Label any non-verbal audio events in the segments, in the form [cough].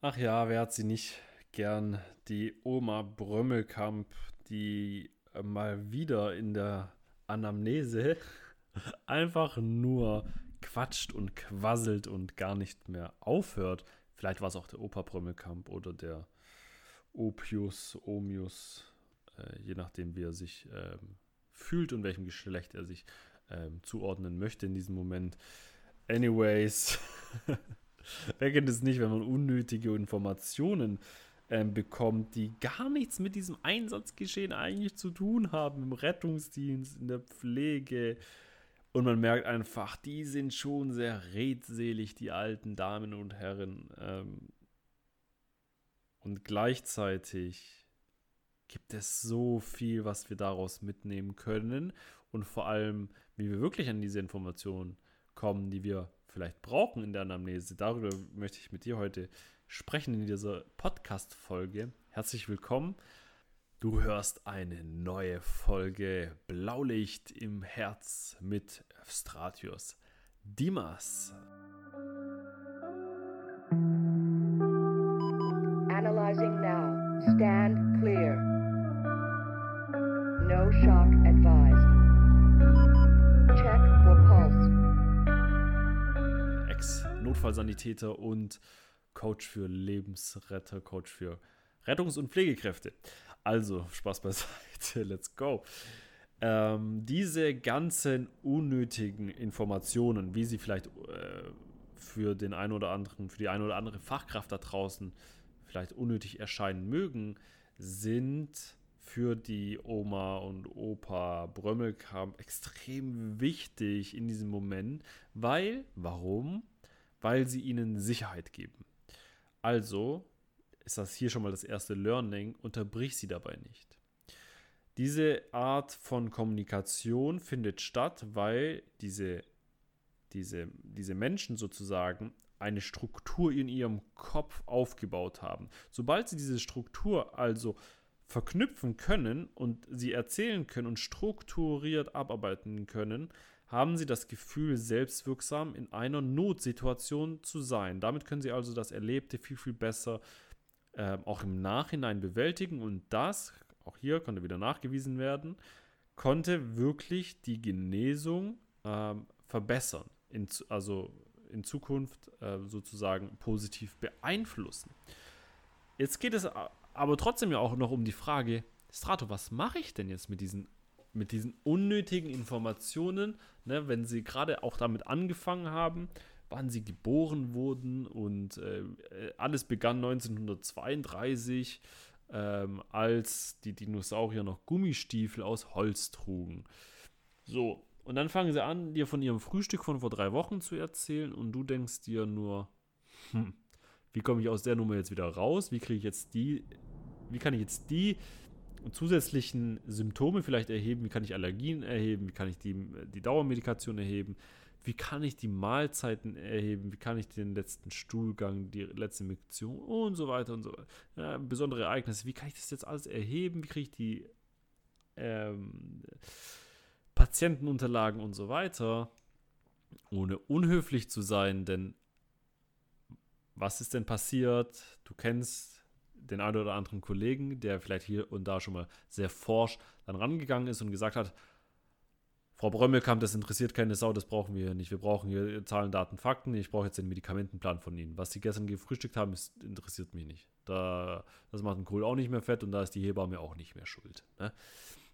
Ach ja, wer hat sie nicht gern? Die Oma Brömmelkamp, die äh, mal wieder in der Anamnese [laughs] einfach nur quatscht und quasselt und gar nicht mehr aufhört. Vielleicht war es auch der Opa Brömmelkamp oder der Opius, Omius, äh, je nachdem, wie er sich ähm, fühlt und welchem Geschlecht er sich ähm, zuordnen möchte in diesem Moment. Anyways. [laughs] [laughs] Wer kennt es nicht, wenn man unnötige Informationen ähm, bekommt, die gar nichts mit diesem Einsatzgeschehen eigentlich zu tun haben, im Rettungsdienst, in der Pflege. Und man merkt einfach, die sind schon sehr redselig, die alten Damen und Herren. Ähm, und gleichzeitig gibt es so viel, was wir daraus mitnehmen können und vor allem, wie wir wirklich an diese Informationen kommen, die wir vielleicht brauchen in der Anamnese. Darüber möchte ich mit dir heute sprechen in dieser Podcast-Folge. Herzlich willkommen. Du hörst eine neue Folge Blaulicht im Herz mit Stratius Dimas. Analyzing now. Stand clear. No shock advised. Notfallsanitäter und Coach für Lebensretter, Coach für Rettungs- und Pflegekräfte. Also, Spaß beiseite, [laughs] let's go. Ähm, diese ganzen unnötigen Informationen, wie sie vielleicht äh, für den einen oder anderen, für die eine oder andere Fachkraft da draußen vielleicht unnötig erscheinen mögen, sind für die Oma und Opa Brömmelkamp extrem wichtig in diesem Moment, weil, warum? Weil sie ihnen Sicherheit geben. Also ist das hier schon mal das erste Learning, unterbrich sie dabei nicht. Diese Art von Kommunikation findet statt, weil diese, diese, diese Menschen sozusagen eine Struktur in ihrem Kopf aufgebaut haben. Sobald sie diese Struktur also verknüpfen können und sie erzählen können und strukturiert abarbeiten können, haben sie das Gefühl, selbstwirksam in einer Notsituation zu sein. Damit können sie also das Erlebte viel, viel besser äh, auch im Nachhinein bewältigen und das, auch hier konnte wieder nachgewiesen werden, konnte wirklich die Genesung äh, verbessern, in, also in Zukunft äh, sozusagen positiv beeinflussen. Jetzt geht es aber trotzdem ja auch noch um die Frage, Strato, was mache ich denn jetzt mit diesen mit diesen unnötigen Informationen, ne, wenn sie gerade auch damit angefangen haben, wann sie geboren wurden und äh, alles begann 1932, ähm, als die Dinosaurier noch Gummistiefel aus Holz trugen. So, und dann fangen sie an, dir von ihrem Frühstück von vor drei Wochen zu erzählen und du denkst dir nur, hm, wie komme ich aus der Nummer jetzt wieder raus? Wie kriege ich jetzt die, wie kann ich jetzt die zusätzlichen Symptome vielleicht erheben, wie kann ich Allergien erheben, wie kann ich die, die Dauermedikation erheben, wie kann ich die Mahlzeiten erheben, wie kann ich den letzten Stuhlgang, die letzte Medikation und so weiter und so weiter. Ja, besondere Ereignisse, wie kann ich das jetzt alles erheben, wie kriege ich die ähm, Patientenunterlagen und so weiter, ohne unhöflich zu sein, denn was ist denn passiert? Du kennst den einen oder anderen Kollegen, der vielleicht hier und da schon mal sehr forsch dann rangegangen ist und gesagt hat, Frau Brömmelkamp, das interessiert keine Sau, das brauchen wir hier nicht. Wir brauchen hier Zahlen, Daten, Fakten. Ich brauche jetzt den Medikamentenplan von Ihnen. Was Sie gestern gefrühstückt haben, ist, interessiert mich nicht. Da, das macht den Kohl auch nicht mehr fett und da ist die Hebamme auch nicht mehr schuld. Ne?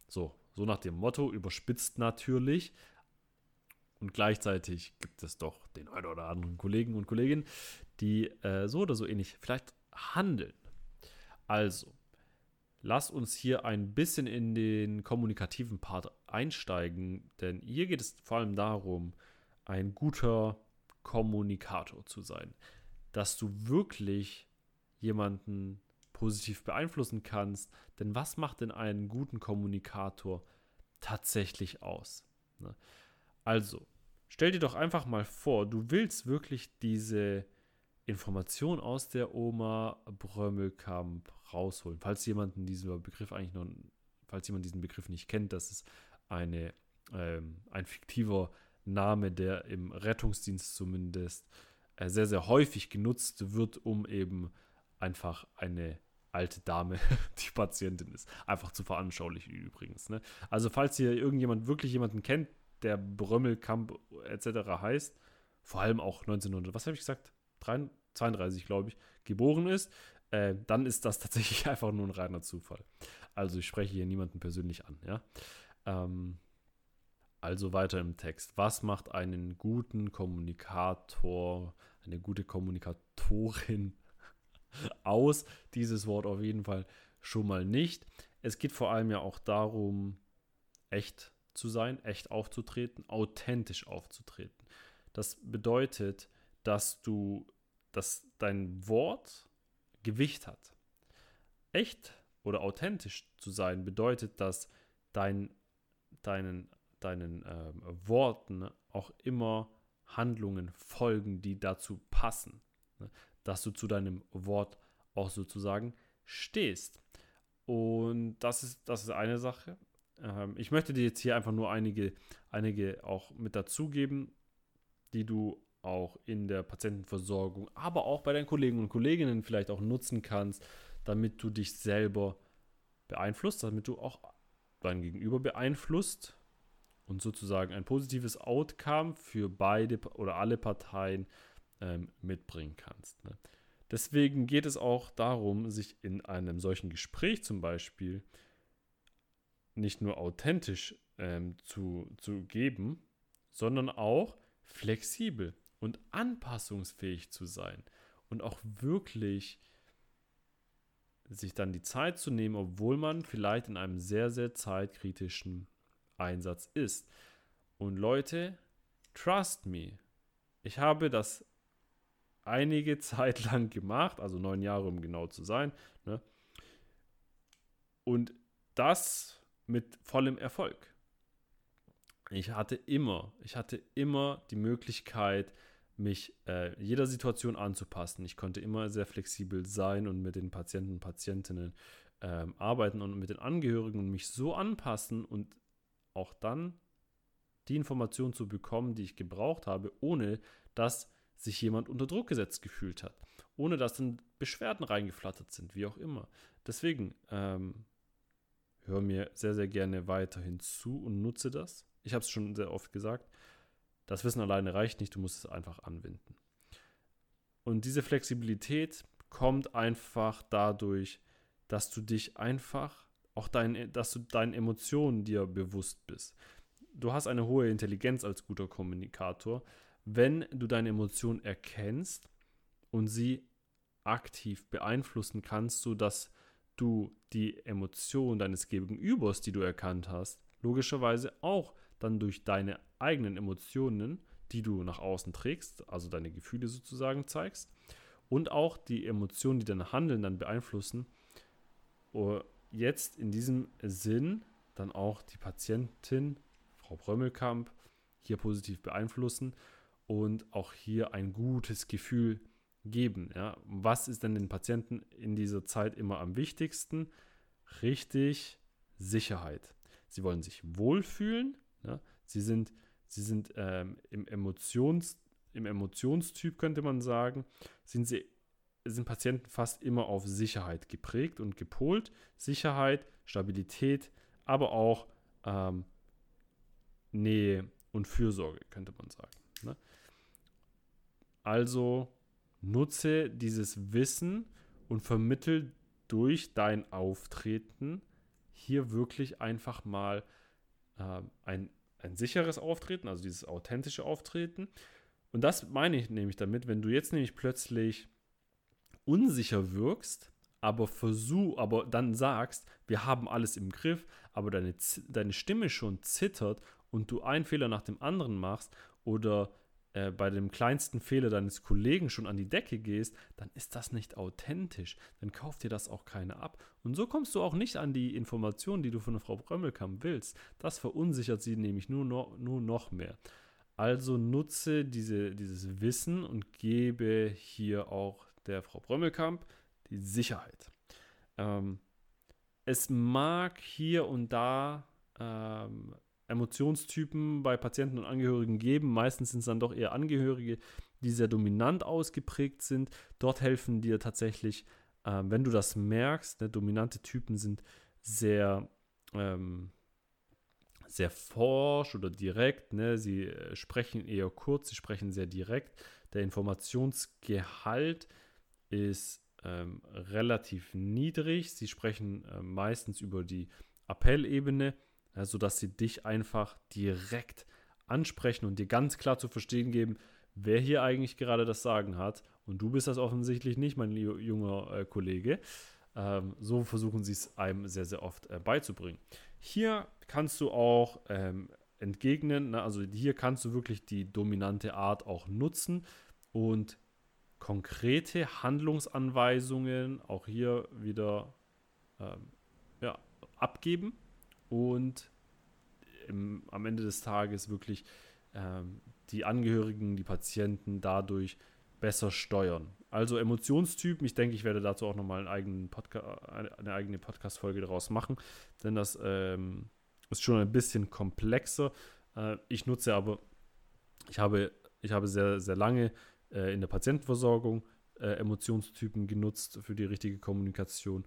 So, so nach dem Motto, überspitzt natürlich. Und gleichzeitig gibt es doch den einen oder anderen Kollegen und Kolleginnen, die äh, so oder so ähnlich vielleicht handeln. Also, lass uns hier ein bisschen in den kommunikativen Part einsteigen, denn hier geht es vor allem darum, ein guter Kommunikator zu sein. Dass du wirklich jemanden positiv beeinflussen kannst. Denn was macht denn einen guten Kommunikator tatsächlich aus? Ne? Also, stell dir doch einfach mal vor, du willst wirklich diese Information aus der Oma Brömmelkamp rausholen. Falls jemand diesen Begriff eigentlich noch, falls jemand diesen Begriff nicht kennt, das ist eine, ähm, ein fiktiver Name, der im Rettungsdienst zumindest äh, sehr, sehr häufig genutzt wird, um eben einfach eine alte Dame, [laughs] die Patientin ist. Einfach zu veranschaulichen übrigens. Ne? Also falls ihr irgendjemand wirklich jemanden kennt, der Brömmelkamp etc. heißt, vor allem auch 1900, was habe ich gesagt? 32, glaube ich, geboren ist, äh, dann ist das [laughs] tatsächlich einfach nur ein reiner Zufall. Also ich spreche hier niemanden persönlich an, ja. Ähm, also weiter im Text. Was macht einen guten Kommunikator, eine gute Kommunikatorin [laughs] aus? Dieses Wort auf jeden Fall schon mal nicht. Es geht vor allem ja auch darum, echt zu sein, echt aufzutreten, authentisch aufzutreten. Das bedeutet, dass du, dass dein Wort Gewicht hat. Echt oder authentisch zu sein bedeutet, dass dein, deinen, deinen ähm, Worten auch immer Handlungen folgen, die dazu passen. Ne? Dass du zu deinem Wort auch sozusagen stehst. Und das ist, das ist eine Sache. Ähm, ich möchte dir jetzt hier einfach nur einige, einige auch mit dazugeben, die du auch in der Patientenversorgung, aber auch bei deinen Kollegen und Kolleginnen vielleicht auch nutzen kannst, damit du dich selber beeinflusst, damit du auch dein Gegenüber beeinflusst und sozusagen ein positives Outcome für beide oder alle Parteien ähm, mitbringen kannst. Ne? Deswegen geht es auch darum, sich in einem solchen Gespräch zum Beispiel nicht nur authentisch ähm, zu, zu geben, sondern auch flexibel und anpassungsfähig zu sein und auch wirklich sich dann die Zeit zu nehmen, obwohl man vielleicht in einem sehr, sehr zeitkritischen Einsatz ist. Und Leute, trust me, ich habe das einige [laughs] Zeit lang gemacht, also neun Jahre, um genau zu sein. Ne? Und das mit vollem Erfolg. Ich hatte immer, ich hatte immer die Möglichkeit, mich äh, jeder Situation anzupassen. Ich konnte immer sehr flexibel sein und mit den Patienten und Patientinnen ähm, arbeiten und mit den Angehörigen und mich so anpassen und auch dann die Informationen zu bekommen, die ich gebraucht habe, ohne dass sich jemand unter Druck gesetzt gefühlt hat, ohne dass dann Beschwerden reingeflattert sind, wie auch immer. Deswegen ähm, hör mir sehr, sehr gerne weiterhin zu und nutze das. Ich habe es schon sehr oft gesagt. Das Wissen alleine reicht nicht, du musst es einfach anwenden. Und diese Flexibilität kommt einfach dadurch, dass du dich einfach, auch dein, dass du deinen Emotionen dir bewusst bist. Du hast eine hohe Intelligenz als guter Kommunikator, wenn du deine Emotionen erkennst und sie aktiv beeinflussen kannst, sodass du die Emotion deines Gegenübers, die du erkannt hast, logischerweise auch dann durch deine eigenen Emotionen, die du nach außen trägst, also deine Gefühle sozusagen zeigst, und auch die Emotionen, die dein Handeln dann beeinflussen, jetzt in diesem Sinn dann auch die Patientin, Frau Brömmelkamp, hier positiv beeinflussen und auch hier ein gutes Gefühl geben. Ja. Was ist denn den Patienten in dieser Zeit immer am wichtigsten? Richtig, Sicherheit. Sie wollen sich wohlfühlen, ja. sie sind, sie sind ähm, im, Emotions, im Emotionstyp, könnte man sagen, sind sie sind Patienten fast immer auf Sicherheit geprägt und gepolt. Sicherheit, Stabilität, aber auch ähm, Nähe und Fürsorge, könnte man sagen. Ne? Also nutze dieses Wissen und vermittel durch dein Auftreten hier wirklich einfach mal äh, ein, ein sicheres Auftreten, also dieses authentische Auftreten. Und das meine ich nämlich damit, wenn du jetzt nämlich plötzlich unsicher wirkst, aber versuch, aber dann sagst, wir haben alles im Griff, aber deine, deine Stimme schon zittert und du einen Fehler nach dem anderen machst oder äh, bei dem kleinsten Fehler deines Kollegen schon an die Decke gehst, dann ist das nicht authentisch. Dann kauft dir das auch keiner ab. Und so kommst du auch nicht an die Informationen, die du von Frau Brömmelkamp willst. Das verunsichert sie nämlich nur noch, nur noch mehr. Also nutze diese, dieses Wissen und gebe hier auch der Frau Brömmelkamp die Sicherheit. Ähm, es mag hier und da ähm, Emotionstypen bei Patienten und Angehörigen geben. Meistens sind es dann doch eher Angehörige, die sehr dominant ausgeprägt sind. Dort helfen dir tatsächlich ähm, wenn du das merkst, ne, dominante Typen sind sehr, ähm, sehr forsch oder direkt. Ne? Sie äh, sprechen eher kurz, sie sprechen sehr direkt. Der Informationsgehalt ist ähm, relativ niedrig. Sie sprechen äh, meistens über die Appellebene, ja, sodass sie dich einfach direkt ansprechen und dir ganz klar zu verstehen geben, wer hier eigentlich gerade das Sagen hat. Und du bist das offensichtlich nicht, mein junger äh, Kollege. Ähm, so versuchen sie es einem sehr, sehr oft äh, beizubringen. Hier kannst du auch ähm, entgegnen, ne? also hier kannst du wirklich die dominante Art auch nutzen und konkrete Handlungsanweisungen auch hier wieder ähm, ja, abgeben und im, am Ende des Tages wirklich ähm, die Angehörigen, die Patienten dadurch besser steuern. Also Emotionstypen, ich denke, ich werde dazu auch nochmal eine eigene Podcast-Folge daraus machen, denn das ähm, ist schon ein bisschen komplexer. Äh, ich nutze aber, ich habe, ich habe sehr, sehr lange äh, in der Patientenversorgung äh, Emotionstypen genutzt für die richtige Kommunikation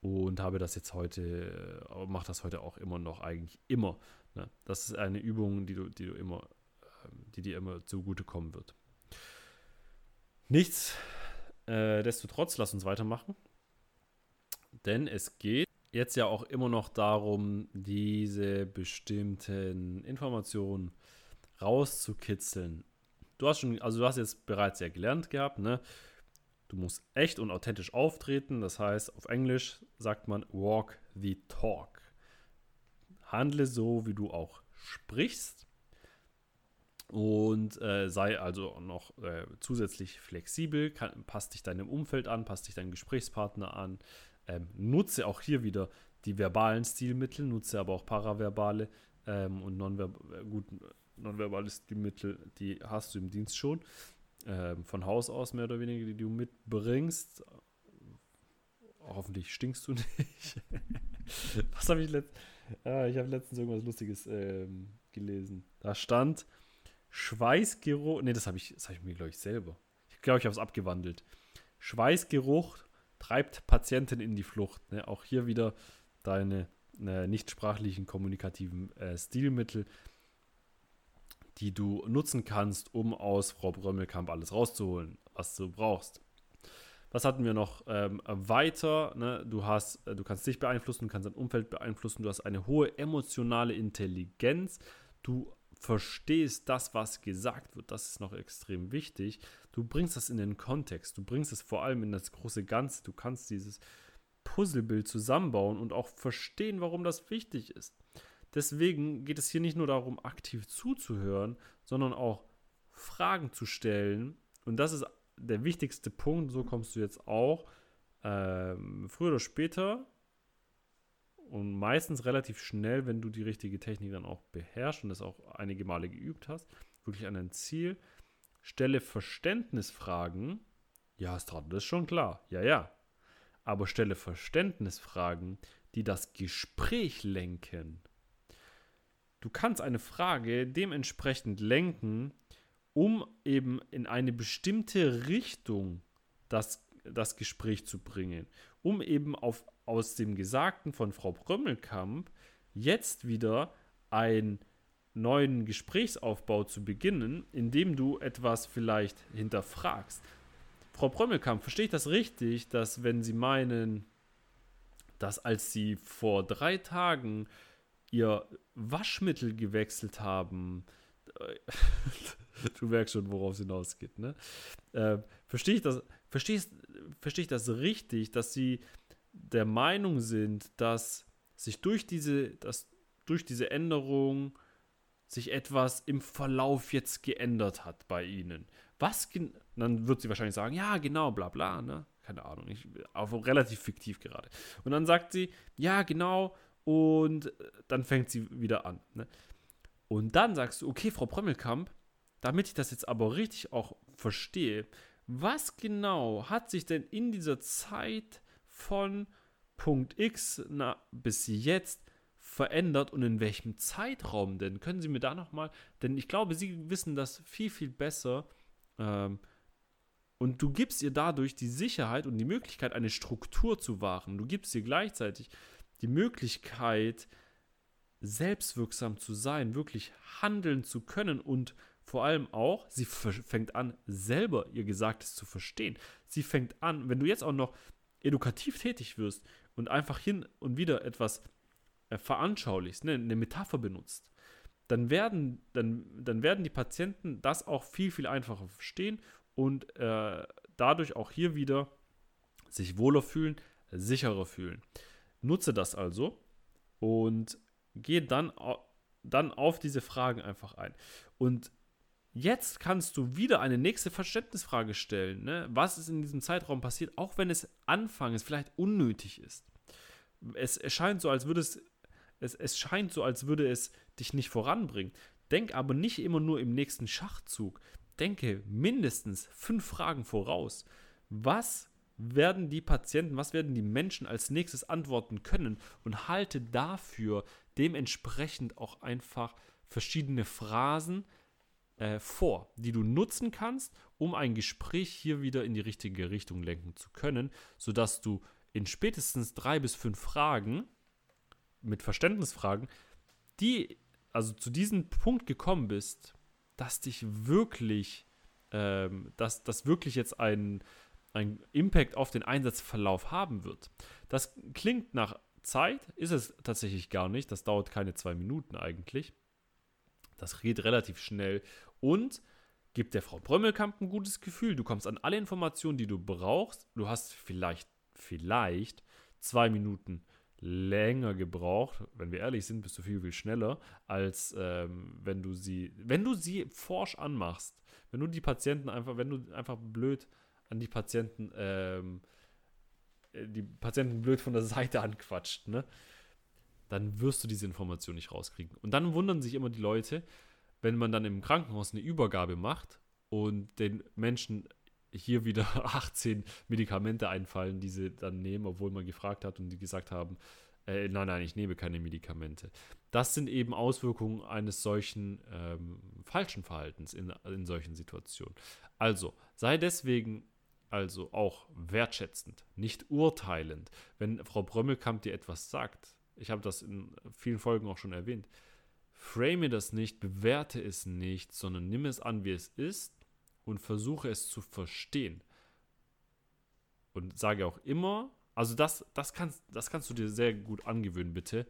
und habe das jetzt heute, äh, mache das heute auch immer noch, eigentlich immer. Ne? Das ist eine Übung, die du, die du immer, ähm, die dir immer zugutekommen wird. Nichtsdestotrotz, äh, lass uns weitermachen. Denn es geht jetzt ja auch immer noch darum, diese bestimmten Informationen rauszukitzeln. Du hast schon, also du hast jetzt bereits ja gelernt gehabt, ne? Du musst echt und authentisch auftreten. Das heißt, auf Englisch sagt man walk the talk. Handle so, wie du auch sprichst und äh, sei also noch äh, zusätzlich flexibel, kann, passt dich deinem Umfeld an, passt dich deinem Gesprächspartner an, ähm, nutze auch hier wieder die verbalen Stilmittel, nutze aber auch paraverbale ähm, und nonverb äh, gut, nonverbale Stilmittel, die hast du im Dienst schon, ähm, von Haus aus mehr oder weniger, die du mitbringst. Hoffentlich stinkst du [laughs] nicht. Was habe ich letztens? Ah, ich habe letztens irgendwas Lustiges ähm, gelesen. Da stand, Schweißgeruch, nee, das habe ich, hab ich mir, glaube ich, selber. Ich glaube, ich habe es abgewandelt. Schweißgeruch treibt Patienten in die Flucht. Ne? Auch hier wieder deine äh, nichtsprachlichen kommunikativen äh, Stilmittel, die du nutzen kannst, um aus Frau Brömmelkamp alles rauszuholen, was du brauchst. Was hatten wir noch ähm, weiter? Ne? Du, hast, äh, du kannst dich beeinflussen, du kannst dein Umfeld beeinflussen, du hast eine hohe emotionale Intelligenz, du verstehst das, was gesagt wird, das ist noch extrem wichtig. Du bringst das in den Kontext, du bringst es vor allem in das große Ganze. Du kannst dieses Puzzlebild zusammenbauen und auch verstehen, warum das wichtig ist. Deswegen geht es hier nicht nur darum, aktiv zuzuhören, sondern auch Fragen zu stellen. Und das ist der wichtigste Punkt. So kommst du jetzt auch ähm, früher oder später und meistens relativ schnell, wenn du die richtige Technik dann auch beherrschst und das auch einige Male geübt hast, wirklich an dein Ziel. Stelle Verständnisfragen. Ja, Strato, das ist schon klar. Ja, ja. Aber stelle Verständnisfragen, die das Gespräch lenken. Du kannst eine Frage dementsprechend lenken, um eben in eine bestimmte Richtung das, das Gespräch zu bringen, um eben auf aus dem Gesagten von Frau Brömmelkamp jetzt wieder einen neuen Gesprächsaufbau zu beginnen, indem du etwas vielleicht hinterfragst. Frau Brömmelkamp, verstehe ich das richtig, dass wenn Sie meinen, dass als Sie vor drei Tagen Ihr Waschmittel gewechselt haben, [laughs] du merkst schon, worauf es hinausgeht, ne? Äh, verstehe ich das, verstehst, ich das richtig, dass Sie der Meinung sind, dass sich durch diese, dass durch diese Änderung sich etwas im Verlauf jetzt geändert hat bei ihnen. Was dann wird sie wahrscheinlich sagen, ja, genau, bla bla, ne? Keine Ahnung, ich, aber relativ fiktiv gerade. Und dann sagt sie, ja, genau, und dann fängt sie wieder an. Ne? Und dann sagst du, okay, Frau Prömmelkamp, damit ich das jetzt aber richtig auch verstehe, was genau hat sich denn in dieser Zeit von Punkt X na, bis jetzt verändert und in welchem Zeitraum denn? Können Sie mir da nochmal, denn ich glaube, Sie wissen das viel, viel besser. Ähm, Und du gibst ihr dadurch die Sicherheit und die Möglichkeit, eine Struktur zu wahren. Du gibst ihr gleichzeitig die Möglichkeit, selbstwirksam zu sein, wirklich handeln zu können und vor allem auch, sie fängt an, selber ihr Gesagtes zu verstehen. Sie fängt an, wenn du jetzt auch noch edukativ tätig wirst und einfach hin und wieder etwas äh, veranschaulichst, ne, eine Metapher benutzt, dann werden, dann, dann werden die Patienten das auch viel, viel einfacher verstehen und äh, dadurch auch hier wieder sich wohler fühlen, sicherer fühlen. Nutze das also und gehe dann, dann auf diese Fragen einfach ein. Und jetzt kannst du wieder eine nächste Verständnisfrage stellen. Ne? Was ist in diesem Zeitraum passiert, auch wenn es anfangs vielleicht unnötig ist. Es erscheint so, als würde es, es, es scheint so, als würde es dich nicht voranbringen. Denk aber nicht immer nur im nächsten Schachzug. Denke mindestens fünf Fragen voraus. Was werden die Patienten, was werden die Menschen als nächstes antworten können? Und halte dafür dementsprechend auch einfach verschiedene Phrasen äh, vor, die du nutzen kannst, um ein Gespräch hier wieder in die richtige Richtung lenken zu können, sodass du in spätestens drei bis fünf Fragen mit Verständnisfragen, die also zu diesem Punkt gekommen bist, dass dich wirklich, ähm, dass das wirklich jetzt ein einen Impact auf den Einsatzverlauf haben wird. Das klingt nach Zeit, ist es tatsächlich gar nicht. Das dauert keine zwei Minuten eigentlich. Das geht relativ schnell und gibt der Frau Brömmelkamp ein gutes Gefühl. Du kommst an alle Informationen, die du brauchst. Du hast vielleicht, vielleicht zwei Minuten länger gebraucht. Wenn wir ehrlich sind, bist du viel, viel schneller, als ähm, wenn du sie, wenn du sie forsch anmachst. Wenn du die Patienten einfach, wenn du einfach blöd an die Patienten, ähm, äh, die Patienten blöd von der Seite anquatscht, ne? Dann wirst du diese Information nicht rauskriegen. Und dann wundern sich immer die Leute, wenn man dann im Krankenhaus eine Übergabe macht und den Menschen hier wieder [laughs] 18 Medikamente einfallen, die sie dann nehmen, obwohl man gefragt hat und die gesagt haben, äh, nein, nein, ich nehme keine Medikamente. Das sind eben Auswirkungen eines solchen ähm, falschen Verhaltens in, in solchen Situationen. Also sei deswegen also auch wertschätzend, nicht urteilend. Wenn Frau Brömmelkamp dir etwas sagt, ich habe das in vielen Folgen auch schon erwähnt, frame das nicht, bewerte es nicht, sondern nimm es an, wie es ist und versuche es zu verstehen. Und sage auch immer, also das, das, kannst, das kannst du dir sehr gut angewöhnen, bitte.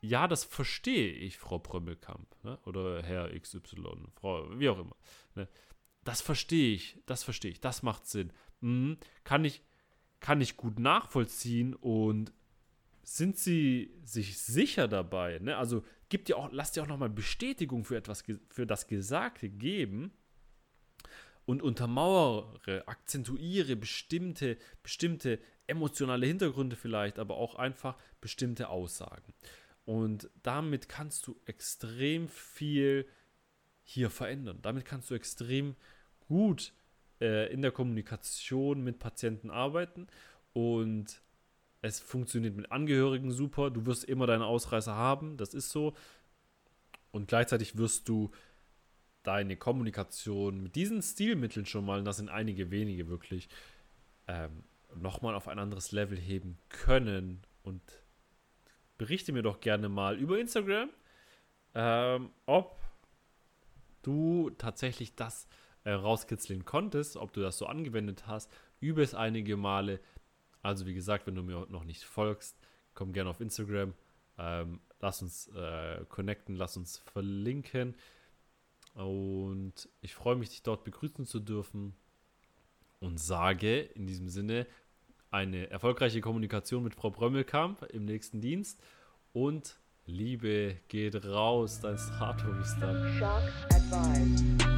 Ja, das verstehe ich, Frau Brömmelkamp, ne? oder Herr XY, Frau, wie auch immer. Ne? Das verstehe ich, das verstehe ich, das macht Sinn. Mhm. Kann, ich, kann ich gut nachvollziehen und sind sie sich sicher dabei? Ne? Also gibt ihr auch, lasst ihr auch nochmal Bestätigung für etwas, für das Gesagte geben und untermauere, akzentuiere bestimmte, bestimmte emotionale Hintergründe vielleicht, aber auch einfach bestimmte Aussagen. Und damit kannst du extrem viel hier verändern. Damit kannst du extrem gut äh, in der Kommunikation mit Patienten arbeiten und es funktioniert mit Angehörigen super. Du wirst immer deine Ausreißer haben, das ist so. Und gleichzeitig wirst du deine Kommunikation mit diesen Stilmitteln schon mal, und das sind einige wenige wirklich, ähm, nochmal auf ein anderes Level heben können. Und berichte mir doch gerne mal über Instagram, ähm, ob du tatsächlich das äh, rauskitzeln konntest, ob du das so angewendet hast, übe es einige Male. Also wie gesagt, wenn du mir noch nicht folgst, komm gerne auf Instagram, ähm, lass uns äh, connecten, lass uns verlinken. Und ich freue mich, dich dort begrüßen zu dürfen und sage in diesem Sinne eine erfolgreiche Kommunikation mit Frau Brömmelkamp im nächsten Dienst und Liebe geht raus, dein Strato, bis dann.